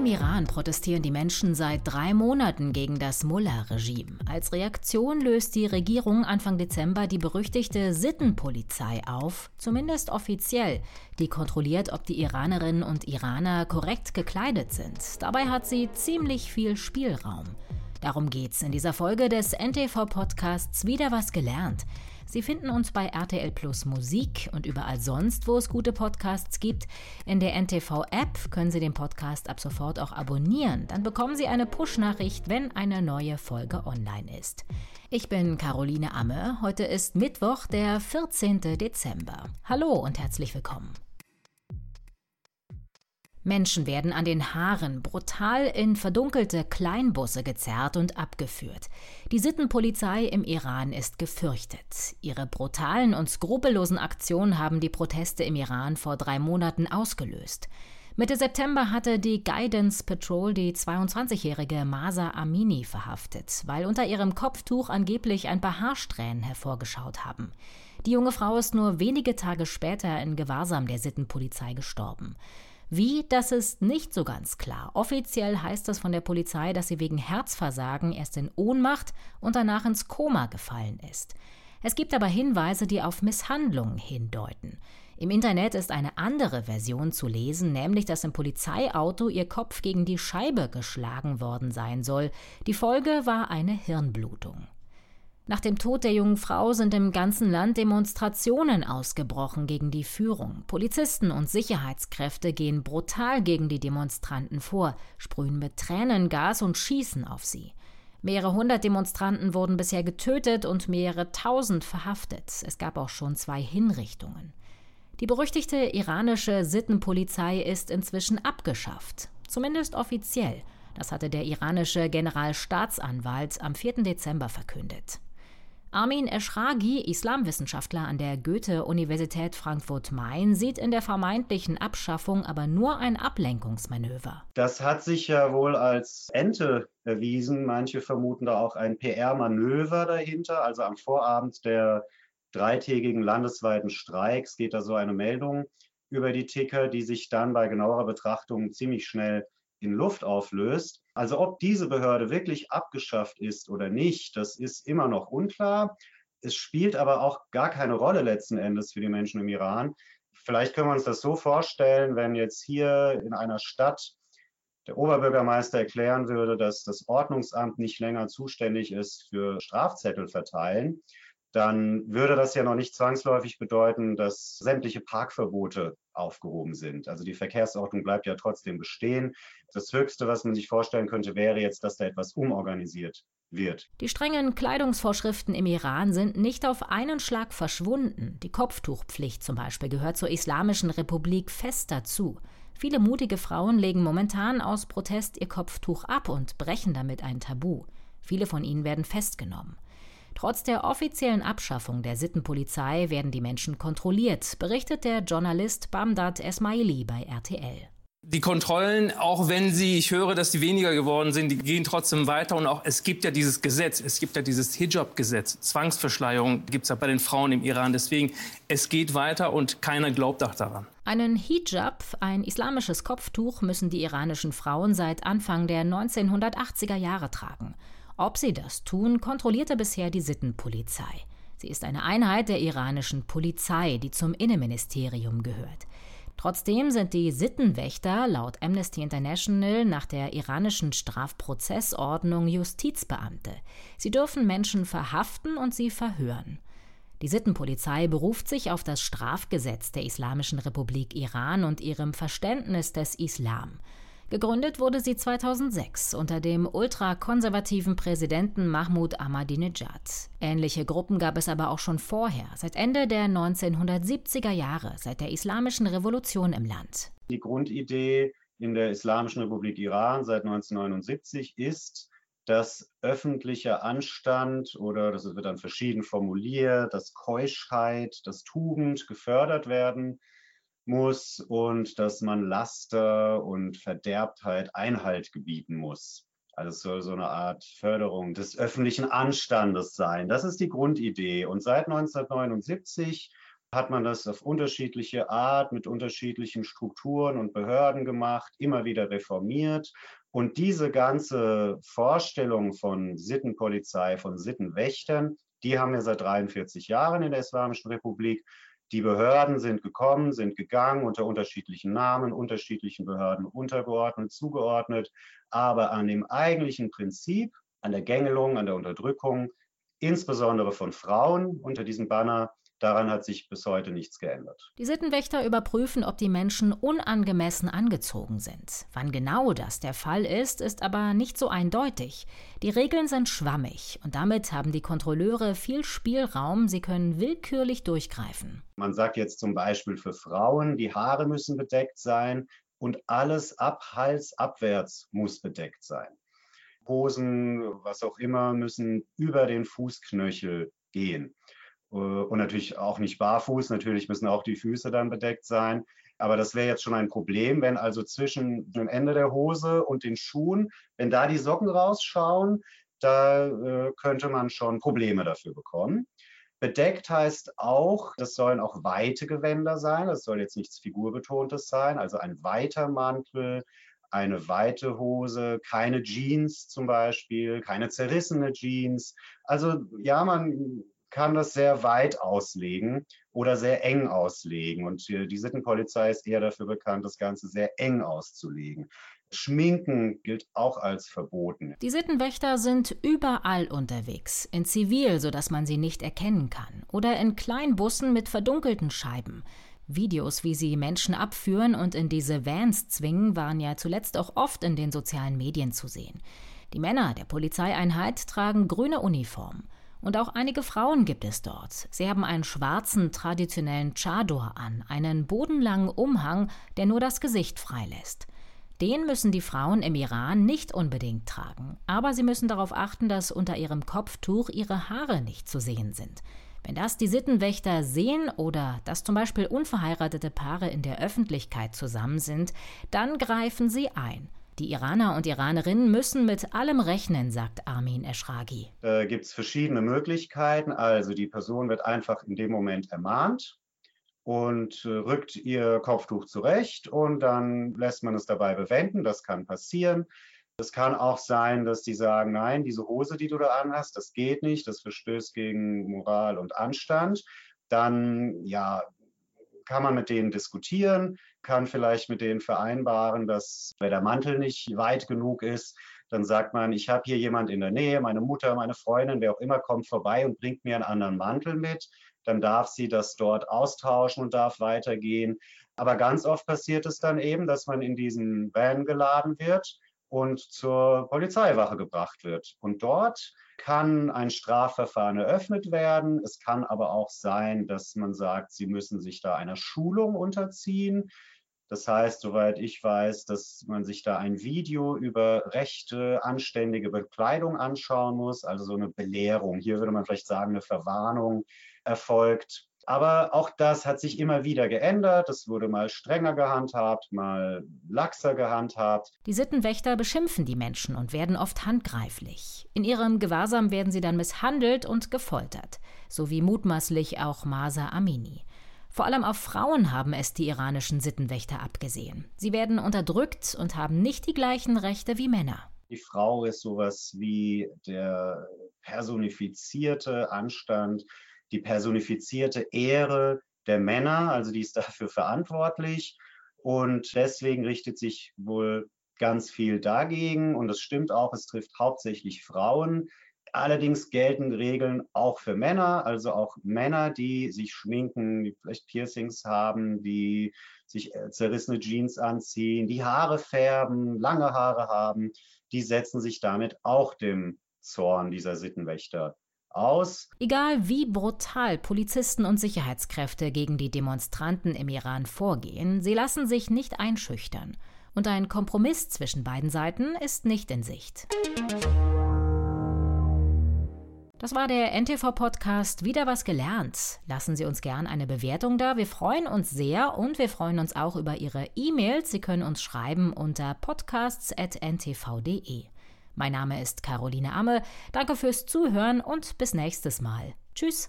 Im Iran protestieren die Menschen seit drei Monaten gegen das Mullah-Regime. Als Reaktion löst die Regierung Anfang Dezember die berüchtigte Sittenpolizei auf, zumindest offiziell. Die kontrolliert, ob die Iranerinnen und Iraner korrekt gekleidet sind. Dabei hat sie ziemlich viel Spielraum. Darum geht's in dieser Folge des NTV-Podcasts Wieder was gelernt. Sie finden uns bei RTL Plus Musik und überall sonst, wo es gute Podcasts gibt. In der NTV-App können Sie den Podcast ab sofort auch abonnieren. Dann bekommen Sie eine Push-Nachricht, wenn eine neue Folge online ist. Ich bin Caroline Amme. Heute ist Mittwoch, der 14. Dezember. Hallo und herzlich willkommen. Menschen werden an den Haaren brutal in verdunkelte Kleinbusse gezerrt und abgeführt. Die Sittenpolizei im Iran ist gefürchtet. Ihre brutalen und skrupellosen Aktionen haben die Proteste im Iran vor drei Monaten ausgelöst. Mitte September hatte die Guidance Patrol die 22-jährige Masa Amini verhaftet, weil unter ihrem Kopftuch angeblich ein paar Haarsträhnen hervorgeschaut haben. Die junge Frau ist nur wenige Tage später in Gewahrsam der Sittenpolizei gestorben. Wie, das ist nicht so ganz klar. Offiziell heißt es von der Polizei, dass sie wegen Herzversagen erst in Ohnmacht und danach ins Koma gefallen ist. Es gibt aber Hinweise, die auf Misshandlungen hindeuten. Im Internet ist eine andere Version zu lesen, nämlich dass im Polizeiauto ihr Kopf gegen die Scheibe geschlagen worden sein soll. Die Folge war eine Hirnblutung. Nach dem Tod der jungen Frau sind im ganzen Land Demonstrationen ausgebrochen gegen die Führung. Polizisten und Sicherheitskräfte gehen brutal gegen die Demonstranten vor, sprühen mit Tränengas und schießen auf sie. Mehrere hundert Demonstranten wurden bisher getötet und mehrere tausend verhaftet. Es gab auch schon zwei Hinrichtungen. Die berüchtigte iranische Sittenpolizei ist inzwischen abgeschafft, zumindest offiziell. Das hatte der iranische Generalstaatsanwalt am 4. Dezember verkündet. Armin Eschragi, Islamwissenschaftler an der Goethe-Universität Frankfurt-Main, sieht in der vermeintlichen Abschaffung aber nur ein Ablenkungsmanöver. Das hat sich ja wohl als Ente erwiesen. Manche vermuten da auch ein PR-Manöver dahinter. Also am Vorabend der dreitägigen landesweiten Streiks geht da so eine Meldung über die Ticker, die sich dann bei genauerer Betrachtung ziemlich schnell in Luft auflöst. Also ob diese Behörde wirklich abgeschafft ist oder nicht, das ist immer noch unklar. Es spielt aber auch gar keine Rolle letzten Endes für die Menschen im Iran. Vielleicht können wir uns das so vorstellen, wenn jetzt hier in einer Stadt der Oberbürgermeister erklären würde, dass das Ordnungsamt nicht länger zuständig ist für Strafzettel verteilen, dann würde das ja noch nicht zwangsläufig bedeuten, dass sämtliche Parkverbote aufgehoben sind. Also die Verkehrsordnung bleibt ja trotzdem bestehen. Das Höchste, was man sich vorstellen könnte, wäre jetzt, dass da etwas umorganisiert wird. Die strengen Kleidungsvorschriften im Iran sind nicht auf einen Schlag verschwunden. Die Kopftuchpflicht zum Beispiel gehört zur Islamischen Republik fest dazu. Viele mutige Frauen legen momentan aus Protest ihr Kopftuch ab und brechen damit ein Tabu. Viele von ihnen werden festgenommen. Trotz der offiziellen Abschaffung der Sittenpolizei werden die Menschen kontrolliert, berichtet der Journalist Bamdad Esmaili bei RTL. Die Kontrollen, auch wenn sie, ich höre, dass die weniger geworden sind, die gehen trotzdem weiter. Und auch es gibt ja dieses Gesetz, es gibt ja dieses Hijab-Gesetz, Zwangsverschleierung gibt es ja bei den Frauen im Iran. Deswegen, es geht weiter und keiner glaubt auch daran. Einen Hijab, ein islamisches Kopftuch, müssen die iranischen Frauen seit Anfang der 1980er Jahre tragen. Ob sie das tun, kontrollierte bisher die Sittenpolizei. Sie ist eine Einheit der iranischen Polizei, die zum Innenministerium gehört. Trotzdem sind die Sittenwächter laut Amnesty International nach der iranischen Strafprozessordnung Justizbeamte. Sie dürfen Menschen verhaften und sie verhören. Die Sittenpolizei beruft sich auf das Strafgesetz der Islamischen Republik Iran und ihrem Verständnis des Islam. Gegründet wurde sie 2006 unter dem ultrakonservativen Präsidenten Mahmoud Ahmadinejad. Ähnliche Gruppen gab es aber auch schon vorher, seit Ende der 1970er Jahre, seit der Islamischen Revolution im Land. Die Grundidee in der Islamischen Republik Iran seit 1979 ist, dass öffentlicher Anstand oder das wird dann verschieden formuliert, dass Keuschheit, dass Tugend gefördert werden muss und dass man Laster und Verderbtheit Einhalt gebieten muss. Also es soll so eine Art Förderung des öffentlichen Anstandes sein. Das ist die Grundidee. Und seit 1979 hat man das auf unterschiedliche Art mit unterschiedlichen Strukturen und Behörden gemacht, immer wieder reformiert. Und diese ganze Vorstellung von Sittenpolizei, von Sittenwächtern, die haben wir seit 43 Jahren in der Islamischen Republik. Die Behörden sind gekommen, sind gegangen unter unterschiedlichen Namen, unterschiedlichen Behörden untergeordnet, zugeordnet. Aber an dem eigentlichen Prinzip, an der Gängelung, an der Unterdrückung, insbesondere von Frauen unter diesem Banner, Daran hat sich bis heute nichts geändert. Die Sittenwächter überprüfen, ob die Menschen unangemessen angezogen sind. Wann genau das der Fall ist, ist aber nicht so eindeutig. Die Regeln sind schwammig und damit haben die Kontrolleure viel Spielraum, sie können willkürlich durchgreifen. Man sagt jetzt zum Beispiel für Frauen, die Haare müssen bedeckt sein und alles ab Hals abwärts muss bedeckt sein. Hosen, was auch immer, müssen über den Fußknöchel gehen. Äh, und natürlich auch nicht barfuß, natürlich müssen auch die Füße dann bedeckt sein. Aber das wäre jetzt schon ein Problem, wenn also zwischen dem Ende der Hose und den Schuhen, wenn da die Socken rausschauen, da äh, könnte man schon Probleme dafür bekommen. Bedeckt heißt auch, das sollen auch weite Gewänder sein. Das soll jetzt nichts Figurbetontes sein, also ein weiter Mantel, eine weite Hose, keine Jeans zum Beispiel, keine zerrissene Jeans. Also ja, man kann das sehr weit auslegen oder sehr eng auslegen. Und die Sittenpolizei ist eher dafür bekannt, das Ganze sehr eng auszulegen. Schminken gilt auch als verboten. Die Sittenwächter sind überall unterwegs, in Zivil, sodass man sie nicht erkennen kann, oder in Kleinbussen mit verdunkelten Scheiben. Videos, wie sie Menschen abführen und in diese Vans zwingen, waren ja zuletzt auch oft in den sozialen Medien zu sehen. Die Männer der Polizeieinheit tragen grüne Uniform. Und auch einige Frauen gibt es dort. Sie haben einen schwarzen traditionellen Chador an, einen bodenlangen Umhang, der nur das Gesicht freilässt. Den müssen die Frauen im Iran nicht unbedingt tragen, aber sie müssen darauf achten, dass unter ihrem Kopftuch ihre Haare nicht zu sehen sind. Wenn das die Sittenwächter sehen oder dass zum Beispiel unverheiratete Paare in der Öffentlichkeit zusammen sind, dann greifen sie ein. Die Iraner und Iranerinnen müssen mit allem rechnen, sagt Armin Eschragi. Da gibt es verschiedene Möglichkeiten. Also die Person wird einfach in dem Moment ermahnt und äh, rückt ihr Kopftuch zurecht und dann lässt man es dabei bewenden. Das kann passieren. Es kann auch sein, dass die sagen, nein, diese Hose, die du da anhast, das geht nicht, das verstößt gegen Moral und Anstand. Dann ja, kann man mit denen diskutieren, kann vielleicht mit denen vereinbaren, dass wenn der Mantel nicht weit genug ist, dann sagt man, ich habe hier jemand in der Nähe, meine Mutter, meine Freundin, wer auch immer kommt vorbei und bringt mir einen anderen Mantel mit. Dann darf sie das dort austauschen und darf weitergehen. Aber ganz oft passiert es dann eben, dass man in diesen Van geladen wird und zur Polizeiwache gebracht wird. Und dort kann ein Strafverfahren eröffnet werden. Es kann aber auch sein, dass man sagt, sie müssen sich da einer Schulung unterziehen. Das heißt, soweit ich weiß, dass man sich da ein Video über rechte, anständige Bekleidung anschauen muss, also so eine Belehrung. Hier würde man vielleicht sagen, eine Verwarnung erfolgt. Aber auch das hat sich immer wieder geändert. Es wurde mal strenger gehandhabt, mal laxer gehandhabt. Die Sittenwächter beschimpfen die Menschen und werden oft handgreiflich. In ihrem Gewahrsam werden sie dann misshandelt und gefoltert, so wie mutmaßlich auch Masa Amini. Vor allem auf Frauen haben es die iranischen Sittenwächter abgesehen. Sie werden unterdrückt und haben nicht die gleichen Rechte wie Männer. Die Frau ist sowas wie der personifizierte Anstand, die personifizierte Ehre der Männer, also die ist dafür verantwortlich. Und deswegen richtet sich wohl ganz viel dagegen. Und es stimmt auch, es trifft hauptsächlich Frauen. Allerdings gelten Regeln auch für Männer, also auch Männer, die sich schminken, die vielleicht Piercings haben, die sich äh, zerrissene Jeans anziehen, die Haare färben, lange Haare haben, die setzen sich damit auch dem Zorn dieser Sittenwächter aus. Egal wie brutal Polizisten und Sicherheitskräfte gegen die Demonstranten im Iran vorgehen, sie lassen sich nicht einschüchtern. Und ein Kompromiss zwischen beiden Seiten ist nicht in Sicht. Das war der NTV-Podcast Wieder was gelernt. Lassen Sie uns gern eine Bewertung da. Wir freuen uns sehr und wir freuen uns auch über Ihre E-Mails. Sie können uns schreiben unter podcasts.ntv.de. Mein Name ist Caroline Amme. Danke fürs Zuhören und bis nächstes Mal. Tschüss.